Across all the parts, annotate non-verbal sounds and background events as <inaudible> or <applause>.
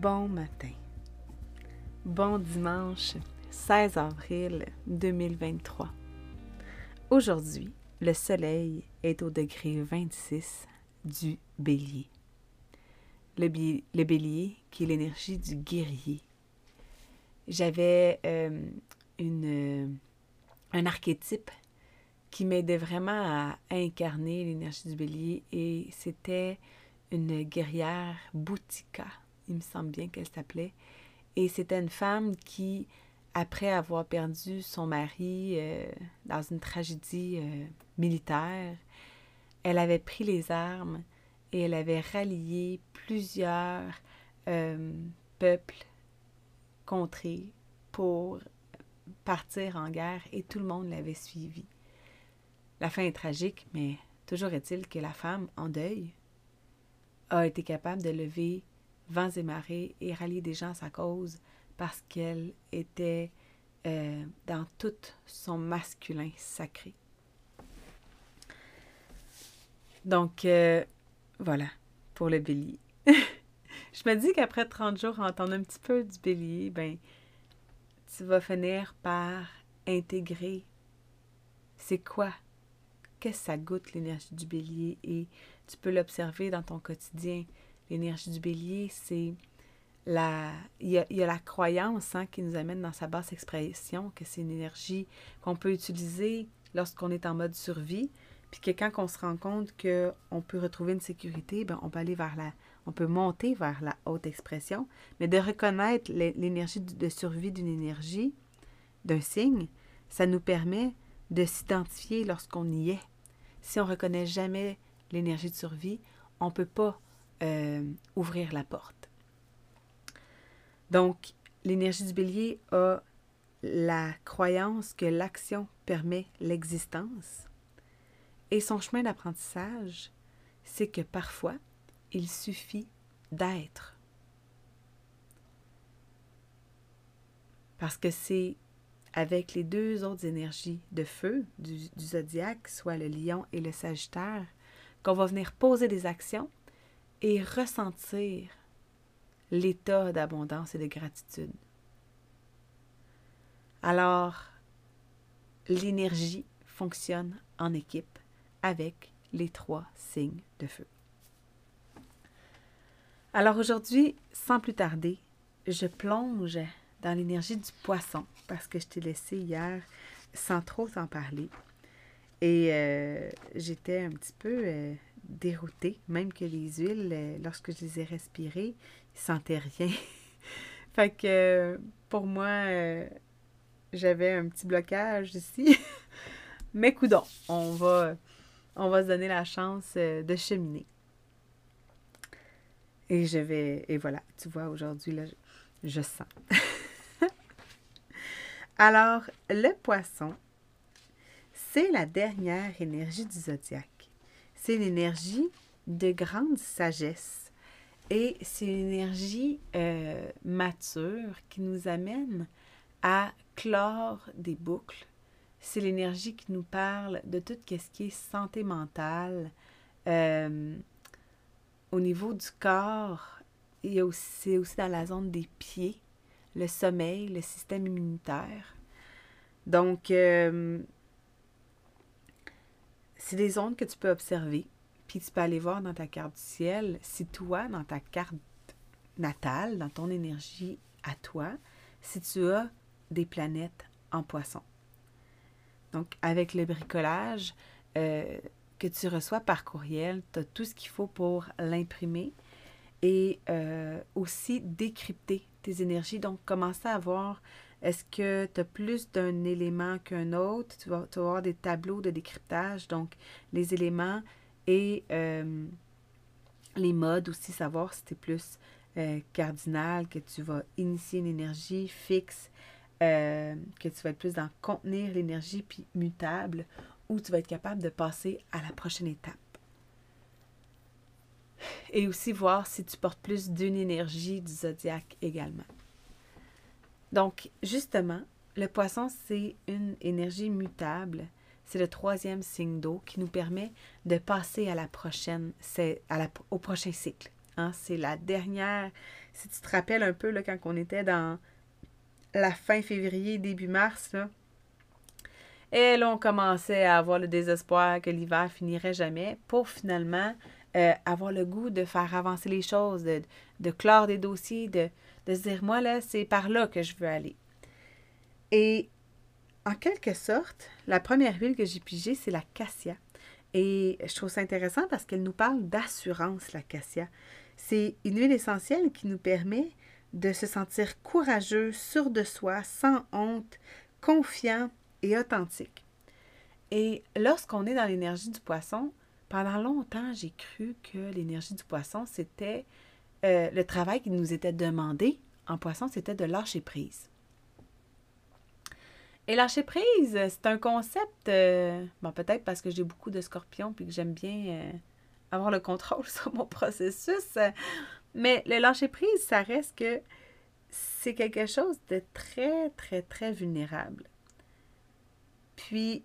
Bon matin. Bon dimanche 16 avril 2023. Aujourd'hui, le soleil est au degré 26 du bélier. Le, bélier qui est l'énergie du guerrier. J'avais euh, un archétype qui m'aidait vraiment à incarner l'énergie du bélier et c'était une guerrière boutica il me semble bien qu'elle s'appelait. Et c'était une femme qui, après avoir perdu son mari euh, dans une tragédie euh, militaire, elle avait pris les armes et elle avait rallié plusieurs euh, peuples, contrées, pour partir en guerre et tout le monde l'avait suivi. La fin est tragique, mais toujours est-il que la femme, en deuil, a été capable de lever vents et marées et rallier des gens à sa cause parce qu'elle était euh, dans tout son masculin sacré. Donc, euh, voilà, pour le bélier. <laughs> Je me dis qu'après 30 jours, entendre un petit peu du bélier, ben, tu vas finir par intégrer c'est quoi, qu'est-ce que ça goûte l'énergie du bélier et tu peux l'observer dans ton quotidien. L'énergie du bélier, c'est la... Il y, a, la croyance hein, qui nous amène dans sa basse expression, que c'est une énergie qu'on peut utiliser lorsqu'on est en mode survie, puis que quand on se rend compte qu'on peut retrouver une sécurité, ben on peut aller vers la... On peut monter vers la haute expression, mais de reconnaître l'énergie de survie d'une énergie, d'un signe, ça nous permet de s'identifier lorsqu'on y est. Si on ne reconnaît jamais l'énergie de survie, on ne peut pas euh, ouvrir la porte. Donc, l'énergie du bélier a la croyance que l'action permet l'existence. Et son chemin d'apprentissage, c'est que parfois, il suffit d'être. Parce que c'est avec les deux autres énergies de feu du, du zodiaque, soit le lion et le sagittaire, qu'on va venir poser des actions et ressentir l'état d'abondance et de gratitude. Alors, l'énergie fonctionne en équipe avec les trois signes de feu. Alors aujourd'hui, sans plus tarder, je plonge dans l'énergie du poisson parce que je t'ai laissé hier sans trop en parler. Et euh, j'étais un petit peu euh, déroutée, même que les huiles, euh, lorsque je les ai respirées, ils sentaient rien. <laughs> fait que pour moi, j'avais un petit blocage ici. <laughs> Mais coudon, on va, on va se donner la chance de cheminer. Et je vais, et voilà, tu vois, aujourd'hui, là, je sens. <laughs> Alors, le poisson, c'est la dernière énergie du zodiaque. C'est une énergie de grande sagesse et c'est une énergie euh, mature qui nous amène à clore des boucles. C'est l'énergie qui nous parle de tout ce qui est santé mentale. Euh, au niveau du corps, c'est aussi, aussi dans la zone des pieds, le sommeil, le système immunitaire. Donc, euh, c'est des ondes que tu peux observer, puis tu peux aller voir dans ta carte du ciel si toi, dans ta carte natale, dans ton énergie à toi, si tu as des planètes en poisson. Donc, avec le bricolage euh, que tu reçois par courriel, tu as tout ce qu'il faut pour l'imprimer et euh, aussi décrypter tes énergies. Donc, commencer à avoir Est-ce que tu as plus d'un élément qu'un autre? Tu vas, avoir des tableaux de décryptage, donc les éléments et euh, les modes aussi, savoir si tu es plus euh, cardinal, que tu vas initier une énergie fixe, euh, que tu vas être plus dans contenir l'énergie puis mutable, ou tu vas être capable de passer à la prochaine étape. Et aussi voir si tu portes plus d'une énergie du zodiaque également. Donc, justement, le poisson, c'est une énergie mutable. C'est le troisième signe d'eau qui nous permet de passer à la prochaine, c'est au prochain cycle. Hein. C'est la dernière. Si tu te rappelles un peu là, quand on était dans la fin février, début mars, et là, on commençait à avoir le désespoir que l'hiver finirait jamais pour finalement euh, avoir le goût de faire avancer les choses, de clore des dossiers, de, de se dire, moi, là, c'est par là que je veux aller. Et en quelque sorte, la première huile que j'ai pigée, c'est la cassia. Et je trouve ça intéressant parce qu'elle nous parle d'assurance, la cassia. C'est une huile essentielle qui nous permet de se sentir courageux, sûr de soi, sans honte, confiant et authentique. Et lorsqu'on est dans l'énergie du poisson, pendant longtemps, j'ai cru que l'énergie du poisson, c'était euh, le travail qui nous était demandé en poisson, c'était de lâcher prise. Et lâcher prise, c'est un concept, euh, bon, peut-être parce que j'ai beaucoup de scorpions puis que j'aime bien euh, avoir le contrôle <laughs> sur mon processus, mais le lâcher prise, ça reste que c'est quelque chose de très, très, très vulnérable. Puis,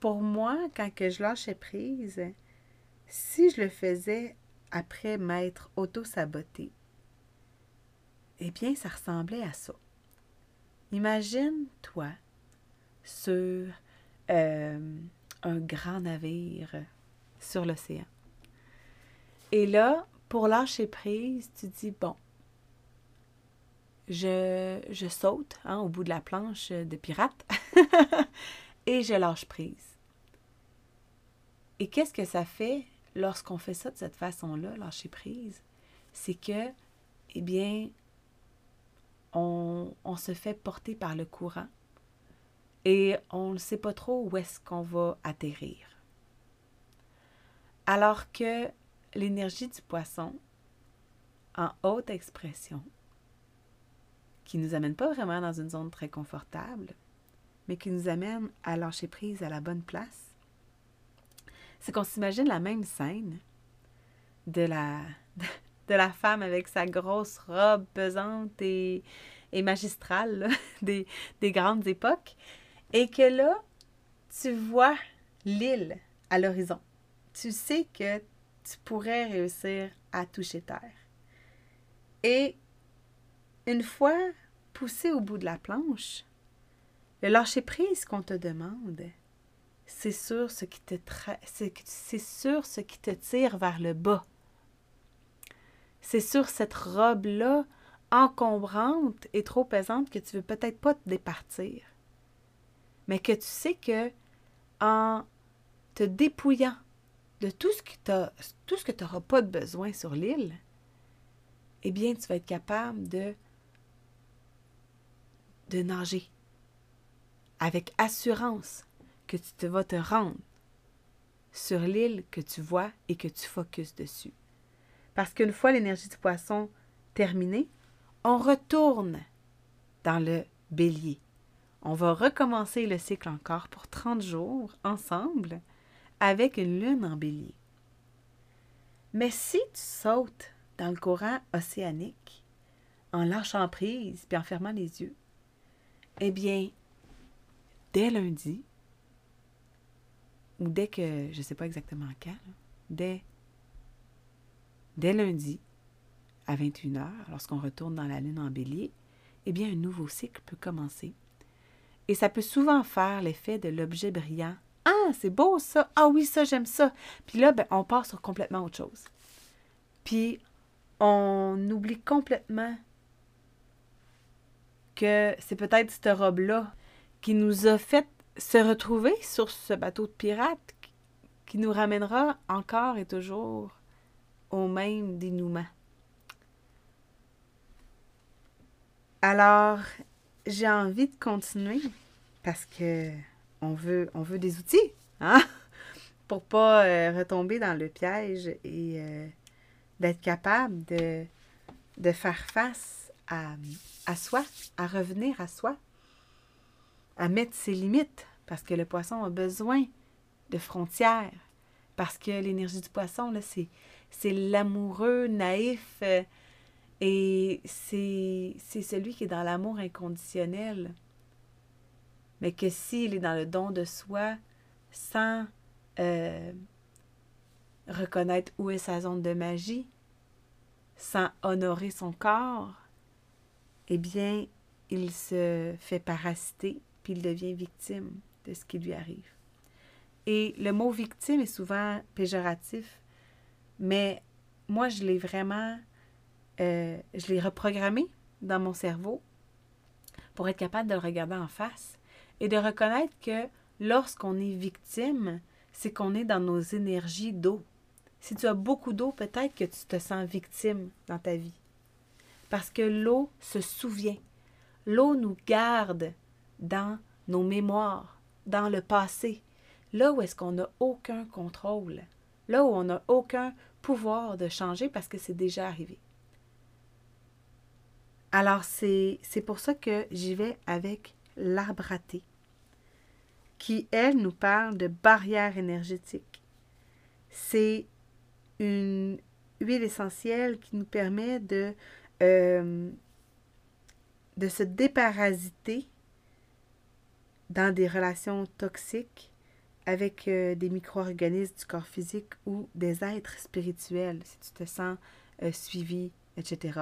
pour moi, quand que je lâchais prise, si je le faisais après m'être auto-saboté, eh bien, ça ressemblait à ça. Imagine-toi sur euh, un grand navire sur l'océan. Et là, pour lâcher prise, tu dis, bon, je, je saute hein, au bout de la planche de pirate <laughs> et je lâche prise. Et qu'est-ce que ça fait? Lorsqu'on fait ça de cette façon-là, lâcher prise, c'est que, eh bien, on, se fait porter par le courant et on ne sait pas trop où est-ce qu'on va atterrir. Alors que l'énergie du poisson, en haute expression, qui ne nous amène pas vraiment dans une zone très confortable, mais qui nous amène à lâcher prise à la bonne place, c'est qu'on s'imagine la même scène de la, de la femme avec sa grosse robe pesante et, magistrale <laughs> des, des grandes époques, et que là, tu vois l'île à l'horizon. Tu sais que tu pourrais réussir à toucher terre. Et une fois poussé au bout de la planche, le lâcher prise qu'on te demande, c'est sûr ce qui te qui tire vers le bas. C'est sur cette robe-là encombrante et trop pesante que tu veux peut-être pas te départir. Mais que tu sais que en te dépouillant de tout ce, tout ce que tu n'auras pas de besoin sur l'île, eh bien, tu vas être capable de, de nager avec assurance, que tu te vas te rendre sur l'île que tu vois et que tu focuses dessus. Parce qu'une fois l'énergie du poisson terminée, on retourne dans le bélier. On va recommencer le cycle encore pour 30 jours ensemble avec une lune en bélier. Mais si tu sautes dans le courant océanique en lâchant prise puis en fermant les yeux, eh bien, dès lundi, ou dès que, je ne sais pas exactement quand, dès, dès lundi à 21h, lorsqu'on retourne dans la lune en bélier, eh bien, un nouveau cycle peut commencer. Et ça peut souvent faire l'effet de l'objet brillant. Ah, c'est beau ça! Ah oui, ça, j'aime ça! Puis là, ben, on part sur complètement autre chose. Puis, on oublie complètement que c'est peut-être cette robe-là qui nous a fait se retrouver sur ce bateau de pirates qui nous ramènera encore et toujours au même dénouement. Alors, j'ai envie de continuer parce que on veut, des outils, hein? <laughs> Pour pas euh, retomber dans le piège et euh, d'être capable de, faire face à soi, à revenir à soi, à mettre ses limites, parce que le poisson a besoin de frontières, parce que l'énergie du poisson, là, c'est, c'est l'amoureux, naïf, euh, et c'est, celui qui est dans l'amour inconditionnel. Mais que s'il est dans le don de soi, sans euh, reconnaître où est sa zone de magie, sans honorer son corps, eh bien, il se fait parasiter, puis il devient victime de ce qui lui arrive. Et le mot victime est souvent péjoratif, mais moi, je l'ai vraiment, euh, je l'ai reprogrammé dans mon cerveau pour être capable de le regarder en face et de reconnaître que lorsqu'on est victime, c'est qu'on est dans nos énergies d'eau. Si tu as beaucoup d'eau, peut-être que tu te sens victime dans ta vie. Parce que l'eau se souvient. L'eau nous garde dans nos mémoires, dans le passé, là où est-ce qu'on n'a aucun contrôle, là où on n'a aucun pouvoir de changer parce que c'est déjà arrivé. Alors c'est pour ça que j'y vais avec l'arbre à qui, elle, nous parle de barrière énergétique. C'est une huile essentielle qui nous permet de, euh, de se déparasiter dans des relations toxiques avec euh, des micro-organismes du corps physique ou des êtres spirituels, si tu te sens euh, suivi, etc.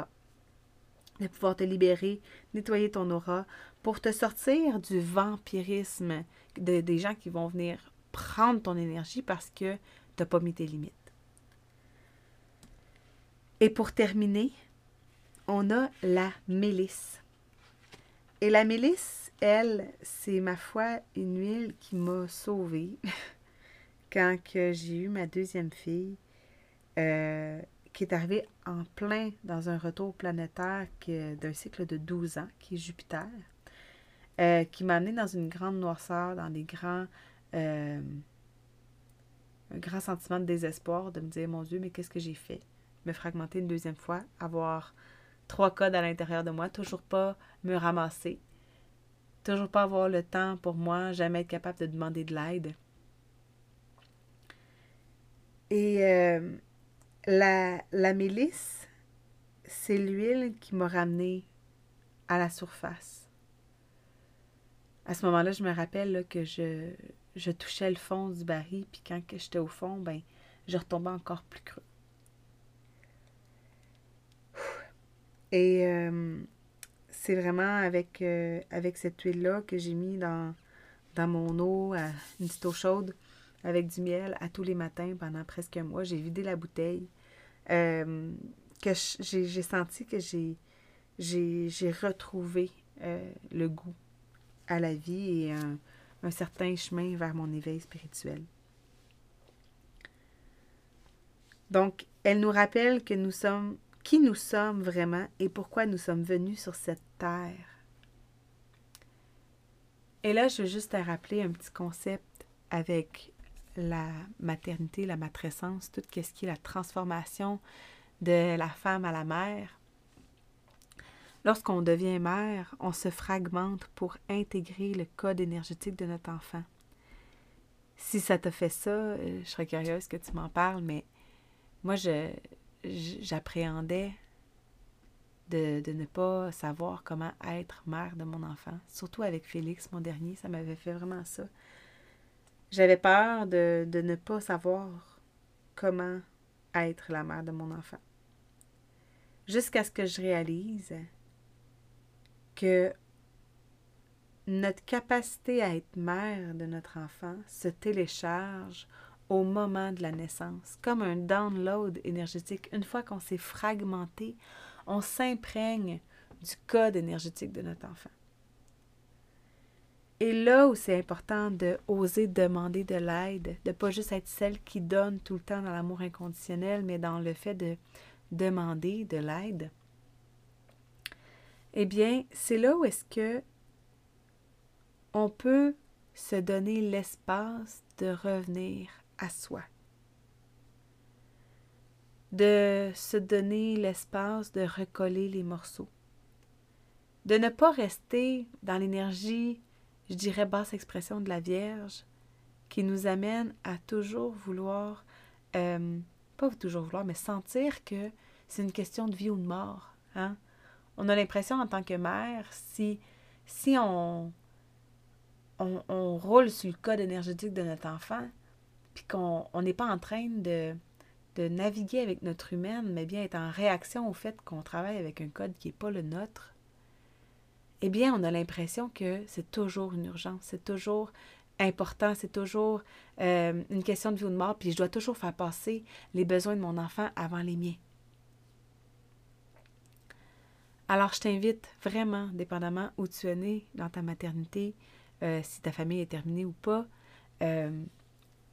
De pouvoir te libérer, nettoyer ton aura pour te sortir du vampirisme de, des gens qui vont venir prendre ton énergie parce que tu n'as pas mis tes limites. Et pour terminer, on a la mélisse. Et la mélisse, elle, c'est ma foi une huile qui m'a sauvée <laughs> quand j'ai eu ma deuxième fille, euh, qui est arrivée en plein dans un retour planétaire d'un cycle de 12 ans, qui est Jupiter, euh, qui m'a amené dans une grande noirceur, dans des grands... Euh, un grand sentiment de désespoir, de me dire, mon Dieu, mais qu'est-ce que j'ai fait? Me fragmenter une deuxième fois, avoir trois codes à l'intérieur de moi, toujours pas me ramasser, toujours pas avoir le temps pour moi, jamais être capable de demander de l'aide. Et euh, la, la mélisse, c'est l'huile qui m'a ramené à la surface. À ce moment-là, je me rappelle que je, je touchais le fond du baril, puis quand j'étais au fond, ben, je retombais encore plus creux. Et euh, c'est vraiment avec, euh, avec cette huile-là que j'ai mis dans, mon eau, une petite eau chaude, avec du miel à tous les matins pendant presque un mois. J'ai vidé la bouteille. Euh, que j'ai senti que j'ai retrouvé le goût à la vie et un certain chemin vers mon éveil spirituel. Donc, elle nous rappelle que nous sommes qui nous sommes vraiment et pourquoi nous sommes venus sur cette terre. Et là, je veux juste te rappeler un petit concept avec la maternité, la matrescence, tout ce qui est la transformation de la femme à la mère. Lorsqu'on devient mère, on se fragmente pour intégrer le code énergétique de notre enfant. Si ça te fait ça, euh, je serais curieuse que tu m'en parles, mais moi, je, j'appréhendais de, ne pas savoir comment être mère de mon enfant. Surtout avec Félix, mon dernier, ça m'avait fait vraiment ça. J'avais peur de, de ne pas savoir comment être la mère de mon enfant. Jusqu'à ce que je réalise que notre capacité à être mère de notre enfant se télécharge au moment de la naissance, comme un download énergétique. Une fois qu'on s'est fragmenté, on s'imprègne du code énergétique de notre enfant. Et là où c'est important de oser demander de l'aide, de pas juste être celle qui donne tout le temps dans l'amour inconditionnel, mais dans le fait de demander de l'aide, eh bien, c'est là où est-ce que on peut se donner l'espace de revenir à soi, de se donner l'espace de recoller les morceaux, de ne pas rester dans l'énergie, je dirais basse expression de la Vierge, qui nous amène à toujours vouloir, euh, pas toujours vouloir, mais sentir que c'est une question de vie ou de mort. Hein? On a l'impression en tant que mère, si, si on, on, roule sur le code énergétique de notre enfant, puis qu'on n'est pas en train de, de naviguer avec notre humaine, mais bien être en réaction au fait qu'on travaille avec un code qui n'est pas le nôtre, eh bien, on a l'impression que c'est toujours une urgence, c'est toujours important, c'est toujours euh, une question de vie ou de mort, puis je dois toujours faire passer les besoins de mon enfant avant les miens. Alors, je t'invite vraiment, dépendamment où tu es né dans ta maternité, euh, si ta famille est terminée ou pas, euh,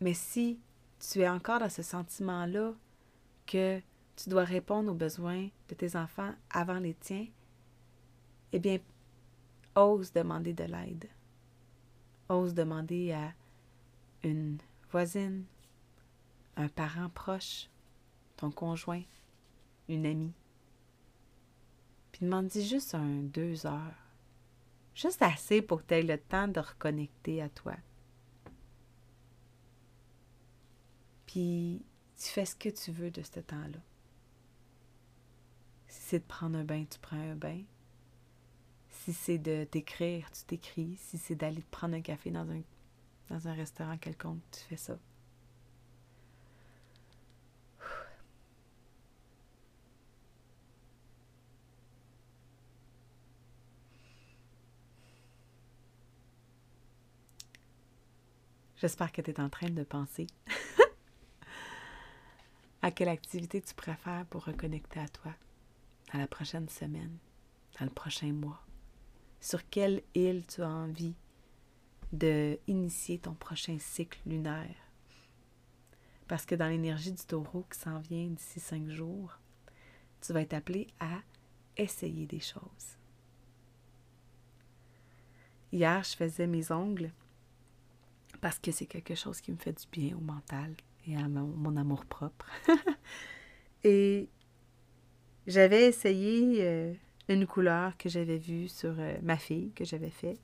mais si tu es encore dans ce sentiment-là que tu dois répondre aux besoins de tes enfants avant les tiens, eh bien, ose demander de l'aide. Ose demander à une voisine, un parent proche, ton conjoint, une amie. Puis demande-y juste un deux heures. Juste assez pour que tu aies le temps de reconnecter à toi. Puis tu fais ce que tu veux de ce temps-là. Si c'est de prendre un bain, tu prends un bain. Si c'est de t'écrire, tu t'écris. Si c'est d'aller te prendre un café dans un, dans un restaurant quelconque, tu fais ça. J'espère que tu es en train de penser <laughs> à quelle activité tu préfères pour reconnecter à toi dans la prochaine semaine, dans le prochain mois? Sur quelle île tu as envie de initier ton prochain cycle lunaire? Parce que dans l'énergie du taureau qui s'en vient d'ici cinq jours, tu vas être appelé à essayer des choses. Hier, je faisais mes ongles parce que c'est quelque chose qui me fait du bien au mental et à mon, amour propre. <laughs> et j'avais essayé euh, une couleur que j'avais vue sur euh, ma fille, que j'avais fait.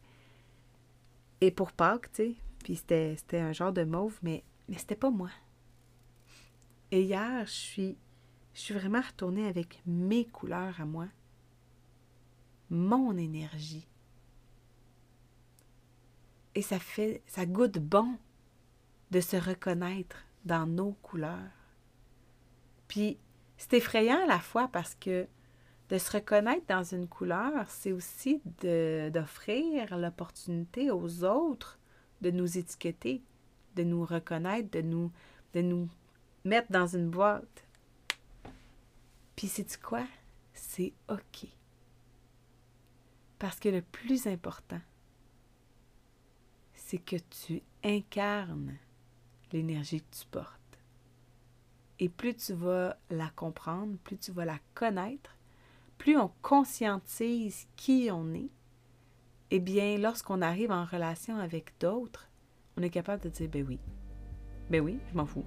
Et pour Pâques, tu sais, puis c'était, un genre de mauve, mais, mais c'était pas moi. Et hier, je suis, je suis vraiment retournée avec mes couleurs à moi, mon énergie, et ça fait, ça goûte bon de se reconnaître dans nos couleurs. Puis c'est effrayant à la fois parce que de se reconnaître dans une couleur, c'est aussi d'offrir l'opportunité aux autres de nous étiqueter, de nous reconnaître, de nous, mettre dans une boîte. Puis c'est quoi? C'est OK. Parce que le plus important, c'est que tu incarnes l'énergie que tu portes. Et plus tu vas la comprendre, plus tu vas la connaître, plus on conscientise qui on est, eh bien, lorsqu'on arrive en relation avec d'autres, on est capable de dire, ben oui, ben oui, je m'en fous.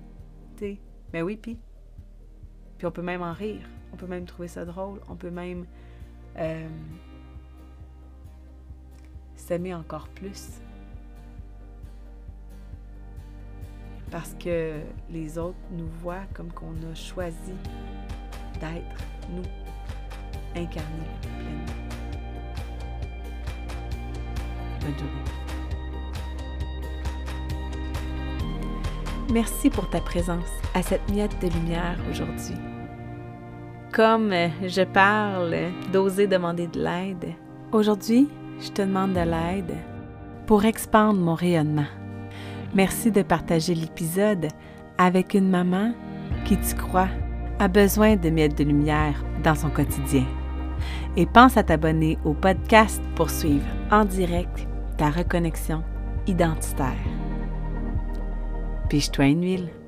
Tu ben oui, puis. Puis on peut même en rire, on peut même trouver ça drôle, on peut même euh, s'aimer encore plus. Parce que les autres nous voient comme qu'on a choisi d'être, nous, incarnés pleinement. Merci pour ta présence à cette miette de lumière aujourd'hui. Comme je parle d'oser demander de l'aide, aujourd'hui, je te demande de l'aide pour expandre mon rayonnement Merci de partager l'épisode avec une maman qui, tu crois, a besoin de mettre de lumière dans son quotidien. Et pense à t'abonner au podcast pour suivre en direct ta reconnexion identitaire. Piche-toi une huile.